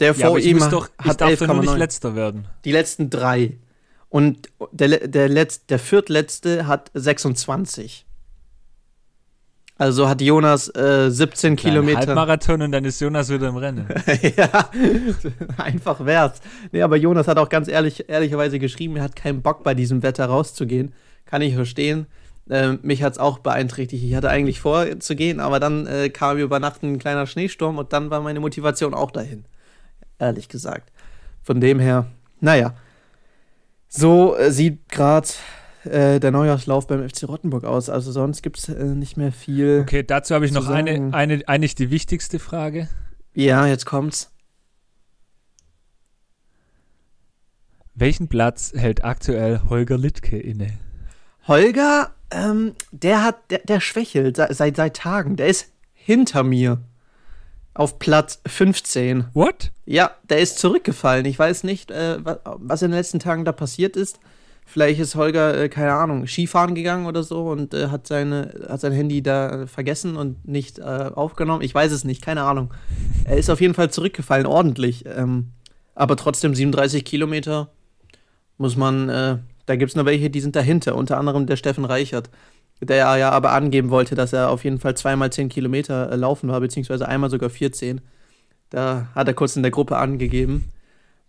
der ja, vor ihm doch, hat darf doch nur nicht letzter werden. Die letzten drei. Und der, der, Letz-, der viertletzte hat 26. Also hat Jonas äh, 17 Kilometer. Halbmarathon und dann ist Jonas wieder im Rennen. ja, einfach wär's. Nee, aber Jonas hat auch ganz ehrlich, ehrlicherweise geschrieben, er hat keinen Bock bei diesem Wetter rauszugehen kann ich verstehen. Äh, mich hat es auch beeinträchtigt. Ich hatte eigentlich vor zu gehen, aber dann äh, kam über Nacht ein kleiner Schneesturm und dann war meine Motivation auch dahin. Ehrlich gesagt. Von dem her, naja. So äh, sieht gerade äh, der Neujahrslauf beim FC Rottenburg aus. Also sonst gibt es äh, nicht mehr viel. Okay, dazu habe ich noch eine, eine, eigentlich die wichtigste Frage. Ja, jetzt kommt's. Welchen Platz hält aktuell Holger Littke inne? Holger, ähm, der hat, der, der schwächelt seit, seit, seit Tagen. Der ist hinter mir. Auf Platz 15. What? Ja, der ist zurückgefallen. Ich weiß nicht, äh, wa- was in den letzten Tagen da passiert ist. Vielleicht ist Holger, äh, keine Ahnung, Skifahren gegangen oder so und äh, hat, seine, hat sein Handy da vergessen und nicht äh, aufgenommen. Ich weiß es nicht, keine Ahnung. Er ist auf jeden Fall zurückgefallen, ordentlich. Ähm, aber trotzdem 37 Kilometer muss man, äh, da gibt es noch welche, die sind dahinter. Unter anderem der Steffen Reichert, der ja aber angeben wollte, dass er auf jeden Fall zweimal 10 Kilometer äh, laufen war, beziehungsweise einmal sogar 14. Da hat er kurz in der Gruppe angegeben.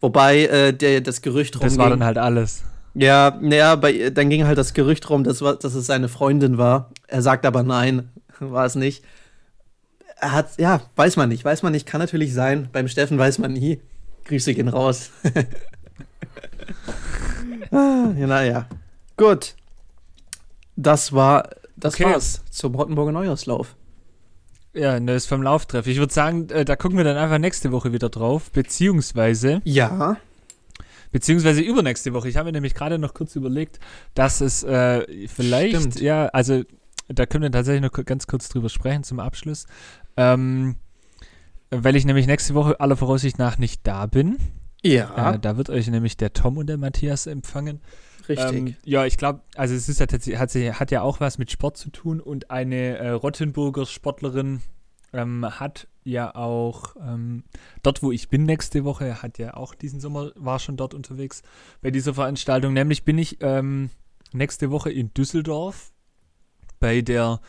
Wobei äh, der, das Gerücht Das war dann halt alles. ja, naja, dann ging halt das Gerücht rum, dass, dass es seine Freundin war. Er sagt aber nein, war es nicht. Er hat, ja, weiß man nicht, weiß man nicht, kann natürlich sein. Beim Steffen weiß man nie. Grüße gehen raus. ah, ja, naja. Gut. Das war, das Okay. war's zum Rottenburger Neujahrslauf. Ja, das ist vom Lauftreff. Ich würde sagen, äh, da gucken wir dann einfach nächste Woche wieder drauf, beziehungsweise, Ja. beziehungsweise übernächste Woche. Ich habe mir nämlich gerade noch kurz überlegt, dass es äh, vielleicht, Stimmt. ja, also da können wir tatsächlich noch ganz kurz drüber sprechen zum Abschluss. Ähm, weil ich nämlich nächste Woche aller Voraussicht nach nicht da bin. Ja, Äh, da wird euch nämlich der Tom und der Matthias empfangen. richtig. Ähm, ja, ich glaube, also es ist ja tatsächlich, hat, hat ja auch was mit Sport zu tun und eine äh, Rottenburger Sportlerin ähm, hat ja auch ähm, dort, wo ich bin nächste Woche, hat ja auch diesen Sommer, war schon dort unterwegs bei dieser Veranstaltung. Nämlich bin ich ähm, nächste Woche in Düsseldorf bei der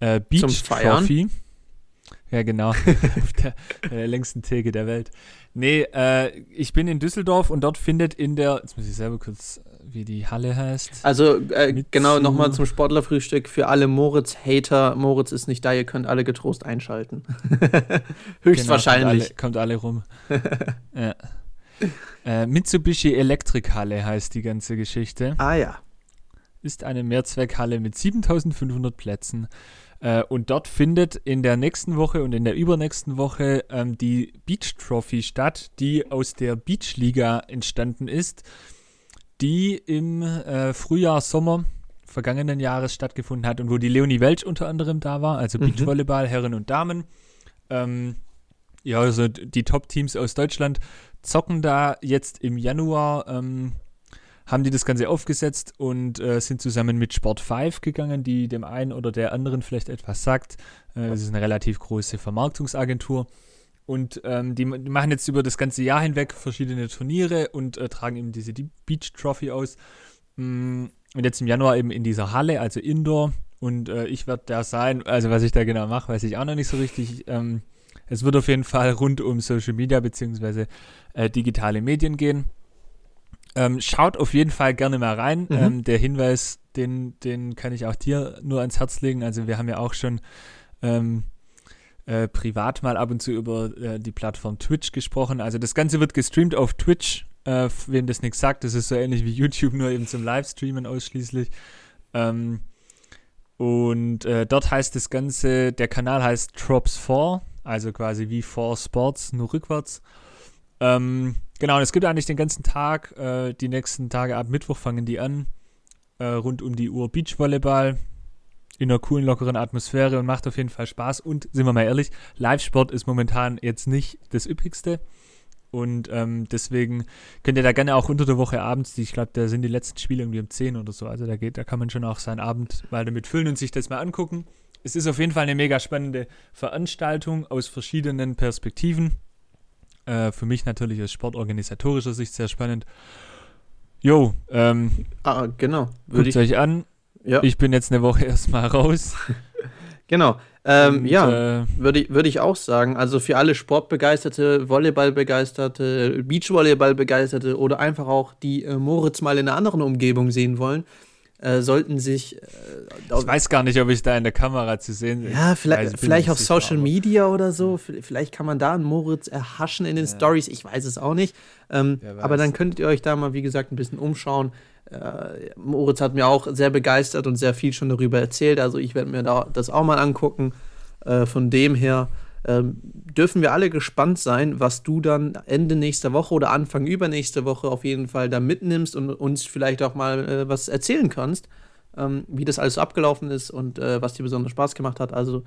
äh, Beach Zum Feiern? Trophy. Ja, genau. Auf der, der längsten Theke der Welt. Nee, äh, ich bin in Düsseldorf und dort findet in der, jetzt muss ich selber kurz, wie die Halle heißt. Also äh, genau nochmal zum Sportlerfrühstück für alle Moritz-Hater. Moritz ist nicht da, ihr könnt alle getrost einschalten. Höchstwahrscheinlich. Genau, kommt alle, kommt alle rum. ja. äh, Mitsubishi Elektrikhalle heißt die ganze Geschichte. ah ja. Ist eine Mehrzweckhalle mit 7500 Plätzen. Äh, und dort findet in der nächsten Woche und in der übernächsten Woche ähm, die Beach Trophy statt, die aus der Beachliga entstanden ist, die im äh, Frühjahr, Sommer vergangenen Jahres stattgefunden hat und wo die Leonie Welch unter anderem da war, also Mhm. Beachvolleyball, Herren und Damen. Ähm, ja, also die Top-Teams aus Deutschland zocken da jetzt im Januar, ähm, haben die das Ganze aufgesetzt und äh, sind zusammen mit Sport 5 gegangen, die dem einen oder der anderen vielleicht etwas sagt. Äh, ist eine relativ große Vermarktungsagentur. Und ähm, die, ma- die machen jetzt über das ganze Jahr hinweg verschiedene Turniere und äh, tragen eben diese die Beach Trophy aus. Mm, Und jetzt im Januar eben in dieser Halle, also Indoor. Und äh, ich werde da sein. Also was ich da genau mache, weiß ich auch noch nicht so richtig. Ähm, es wird auf jeden Fall rund um Social Media beziehungsweise äh, digitale Medien gehen. Ähm, schaut auf jeden Fall gerne mal rein. Mhm. Ähm, der Hinweis, den, den kann ich auch dir nur ans Herz legen. Also wir haben ja auch schon ähm, äh, privat mal ab und zu über äh, die Plattform Twitch gesprochen. Also das Ganze wird gestreamt auf Twitch. Äh, wem das nichts sagt, das ist so ähnlich wie YouTube, nur eben zum Livestreamen ausschließlich. Ähm, und äh, dort heißt das Ganze, der Kanal heißt Drops 4, also quasi wie 4 Sports, nur rückwärts. Ähm, genau, und es gibt eigentlich den ganzen Tag, äh, die nächsten Tage ab Mittwoch fangen die an, äh, rund um die Uhr Beachvolleyball in einer coolen, lockeren Atmosphäre und macht auf jeden Fall Spaß. Und sind wir mal ehrlich, Live-Sport ist momentan jetzt nicht das Üppigste. Und ähm, deswegen könnt ihr da gerne auch unter der Woche abends, ich glaube, da sind die letzten Spiele irgendwie um 10 oder so. Also da geht, da kann man schon auch seinen Abend mal damit füllen und sich das mal angucken. Es ist auf jeden Fall eine mega spannende Veranstaltung aus verschiedenen Perspektiven. Äh, für mich natürlich aus sportorganisatorischer Sicht sehr spannend. Jo, ähm, Ah, genau. guckt ich, euch an. ja, Ich bin jetzt eine Woche erstmal raus. genau. Ähm, Und, ja, Äh, würde ich, würde ich auch sagen. Also für alle Sportbegeisterte, Volleyballbegeisterte, Beachvolleyballbegeisterte oder einfach auch die äh, Moritz mal in einer anderen Umgebung sehen wollen. Äh, sollten sich. Äh, ich weiß gar nicht, ob ich da in der Kamera zu sehen bin. Ja, vielleicht, vielleicht auf sicher, Social Media oder so. Vielleicht kann man da einen Moritz erhaschen in den ja. Stories. Ich weiß es auch nicht. Ähm, aber dann könntet ihr euch da mal, wie gesagt, ein bisschen umschauen. Äh, Moritz hat mir auch sehr begeistert und sehr viel schon darüber erzählt. Also ich werde mir da das auch mal angucken. Äh, von dem her ähm, dürfen wir alle gespannt sein, was du dann Ende nächster Woche oder Anfang übernächste Woche auf jeden Fall da mitnimmst und uns vielleicht auch mal äh, was erzählen kannst, ähm, wie das alles abgelaufen ist und äh, was dir besonders Spaß gemacht hat. Also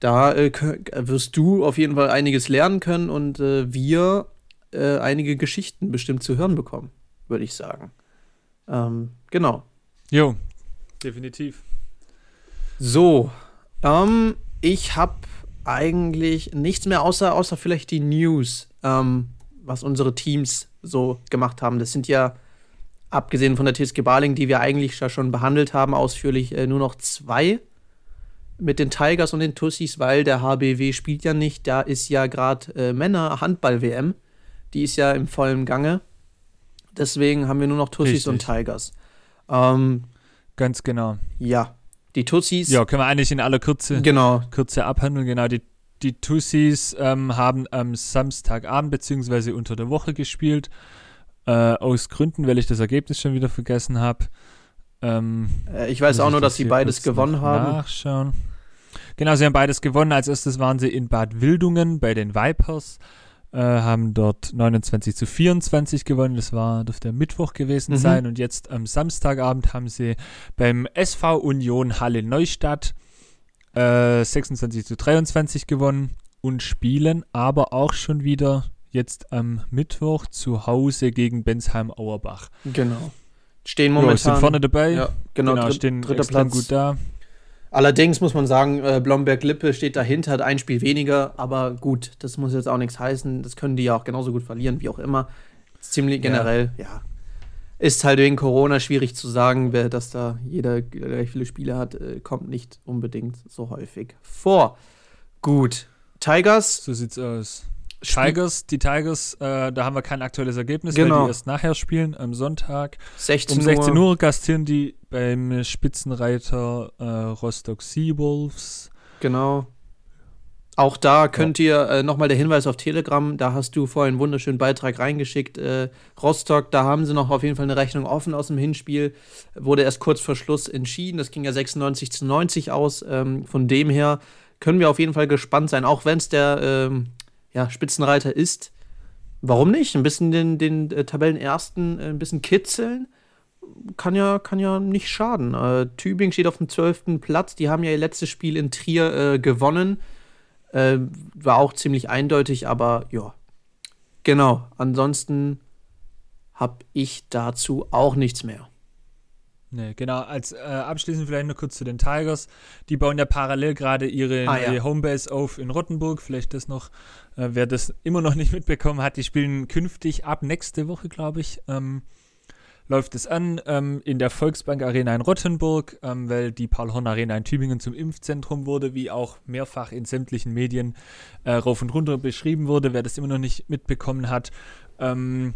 da äh, wirst du auf jeden Fall einiges lernen können und äh, wir äh, einige Geschichten bestimmt zu hören bekommen, würde ich sagen. Ähm, genau. Jo, definitiv. So, ähm, ich habe eigentlich nichts mehr, außer, außer vielleicht die News, ähm, was unsere Teams so gemacht haben. Das sind ja, abgesehen von der TSG Baling, die wir eigentlich schon behandelt haben, ausführlich äh, nur noch zwei mit den Tigers und den Tussis, weil der HBW spielt ja nicht. Da ist ja gerade äh, Männer-Handball-WM. Die ist ja im vollen Gange. Deswegen haben wir nur noch Tussis Richtig. und Tigers. Ähm, Ganz genau. Ja. Die Tussis. Ja, können wir eigentlich in aller Kürze, genau. Kürze abhandeln. Genau, die, die Tussis ähm, haben am Samstagabend bzw. unter der Woche gespielt. Äh, aus Gründen, weil ich das Ergebnis schon wieder vergessen habe. Ähm, äh, ich weiß auch nur, dass sie beides gewonnen haben. Nachschauen. Genau, sie haben beides gewonnen. Als erstes waren sie in Bad Wildungen bei den Vipers äh, haben dort 29 zu 24 gewonnen. Das war dürfte Mittwoch gewesen mhm. sein. Und jetzt am Samstagabend haben sie beim SV Union Halle Neustadt äh, 26 zu 23 gewonnen und spielen aber auch schon wieder jetzt am Mittwoch zu Hause gegen Bensheim Auerbach. Genau. Stehen momentan. Jo, sind vorne dabei. Ja, genau, genau stehen dritter Platz. gut da. Allerdings muss man sagen, äh, Blomberg-Lippe steht dahinter, hat ein Spiel weniger, aber gut, das muss jetzt auch nichts heißen. Das können die ja auch genauso gut verlieren, wie auch immer. Ziemlich generell, ja. ja. Ist halt wegen Corona schwierig zu sagen, wer dass da jeder gleich viele Spiele hat, äh, kommt nicht unbedingt so häufig vor. Gut. Tigers. So sieht's aus. Tigers, die Tigers, äh, da haben wir kein aktuelles Ergebnis, genau. weil die erst nachher spielen, am Sonntag. 16 um 16 Uhr gastieren die beim Spitzenreiter äh, Rostock Seawolves. Genau. Auch da könnt ja. ihr äh, nochmal der Hinweis auf Telegram, da hast du vorhin einen wunderschönen Beitrag reingeschickt. Äh, Rostock, da haben sie noch auf jeden Fall eine Rechnung offen aus dem Hinspiel. Wurde erst kurz vor Schluss entschieden. Das ging ja 96 zu 90 aus. Ähm, von dem her können wir auf jeden Fall gespannt sein, auch wenn es der ähm, ja, Spitzenreiter ist. Warum nicht? Ein bisschen den, den äh, Tabellenersten äh, ein bisschen kitzeln. Kann ja, kann ja nicht schaden. Äh, Tübingen steht auf dem 12. Platz. Die haben ja ihr letztes Spiel in Trier äh, gewonnen. Äh, war auch ziemlich eindeutig, aber ja. Genau. Ansonsten habe ich dazu auch nichts mehr. Nee, genau. Als äh, abschließend vielleicht noch kurz zu den Tigers. Die bauen ja parallel gerade ihre ah, ja. Homebase auf in Rottenburg. Vielleicht das noch, äh, wer das immer noch nicht mitbekommen hat, die spielen künftig ab nächste Woche, glaube ich. Ähm, läuft es an ähm, in der Volksbank Arena in Rottenburg, ähm, weil die Paul-Horn Arena in Tübingen zum Impfzentrum wurde, wie auch mehrfach in sämtlichen Medien äh, rauf und runter beschrieben wurde. Wer das immer noch nicht mitbekommen hat, ähm,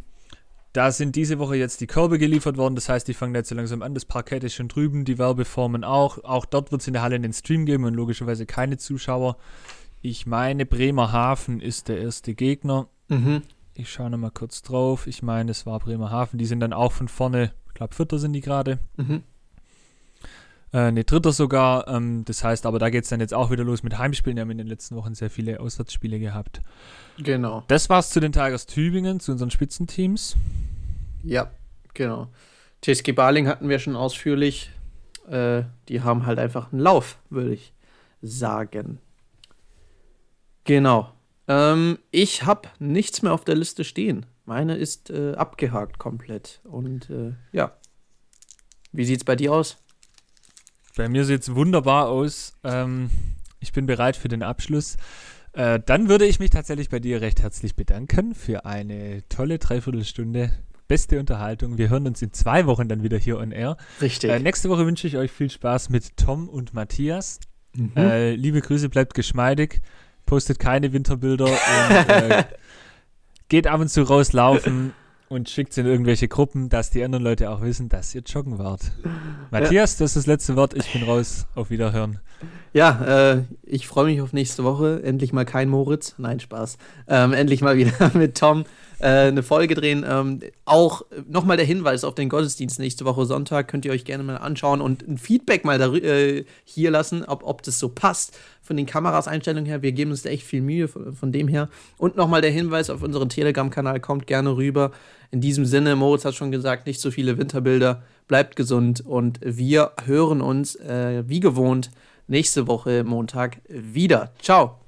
da sind diese Woche jetzt die Körbe geliefert worden, das heißt, die fangen jetzt so langsam an. Das Parkett ist schon drüben, die Werbeformen auch. Auch dort wird es in der Halle einen Stream geben und logischerweise keine Zuschauer. Ich meine, Bremerhaven ist der erste Gegner. Mhm. Ich schaue nochmal kurz drauf. Ich meine, es war Bremerhaven. Die sind dann auch von vorne, ich glaube, Vierter sind die gerade. Mhm. Äh, ne, Dritter sogar. Ähm, das heißt, aber da geht es dann jetzt auch wieder los mit Heimspielen. Wir haben in den letzten Wochen sehr viele Auswärtsspiele gehabt. Genau. Das war's zu den Tigers Tübingen, zu unseren Spitzenteams. Ja, genau. TSG Baling hatten wir schon ausführlich. Äh, die haben halt einfach einen Lauf, würde ich sagen. Genau. Ähm, ich habe nichts mehr auf der Liste stehen. Meine ist äh, abgehakt komplett. Und äh, ja. Wie sieht's bei dir aus? Bei mir sieht's wunderbar aus. Ähm, ich bin bereit für den Abschluss. Äh, dann würde ich mich tatsächlich bei dir recht herzlich bedanken für eine tolle Dreiviertelstunde. Beste Unterhaltung. Wir hören uns in zwei Wochen dann wieder hier on air. Richtig. Äh, nächste Woche wünsche ich euch viel Spaß mit Tom und Matthias. Mhm. Äh, liebe Grüße, bleibt geschmeidig. Postet keine Winterbilder und äh, geht ab und zu rauslaufen. und schickt es in irgendwelche Gruppen, dass die anderen Leute auch wissen, dass ihr joggen wart. Matthias, ja. das ist das letzte Wort. Ich bin raus. Auf Wiederhören. Ja, äh, ich freue mich auf nächste Woche. Endlich mal kein Moritz. Nein, Spaß. Ähm, endlich mal wieder mit Tom äh, eine Folge drehen. Ähm, auch nochmal der Hinweis auf den Gottesdienst nächste Woche Sonntag. Könnt ihr euch gerne mal anschauen und ein Feedback mal äh, hier lassen, ob, ob das so passt von den Kameraseinstellungen her. Wir geben uns da echt viel Mühe von, von dem her. Und nochmal der Hinweis auf unseren Telegram-Kanal. Kommt gerne rüber. In diesem Sinne, Moritz hat schon gesagt, nicht so viele Winterbilder. Bleibt gesund und wir hören uns äh, wie gewohnt nächste Woche Montag wieder. Ciao.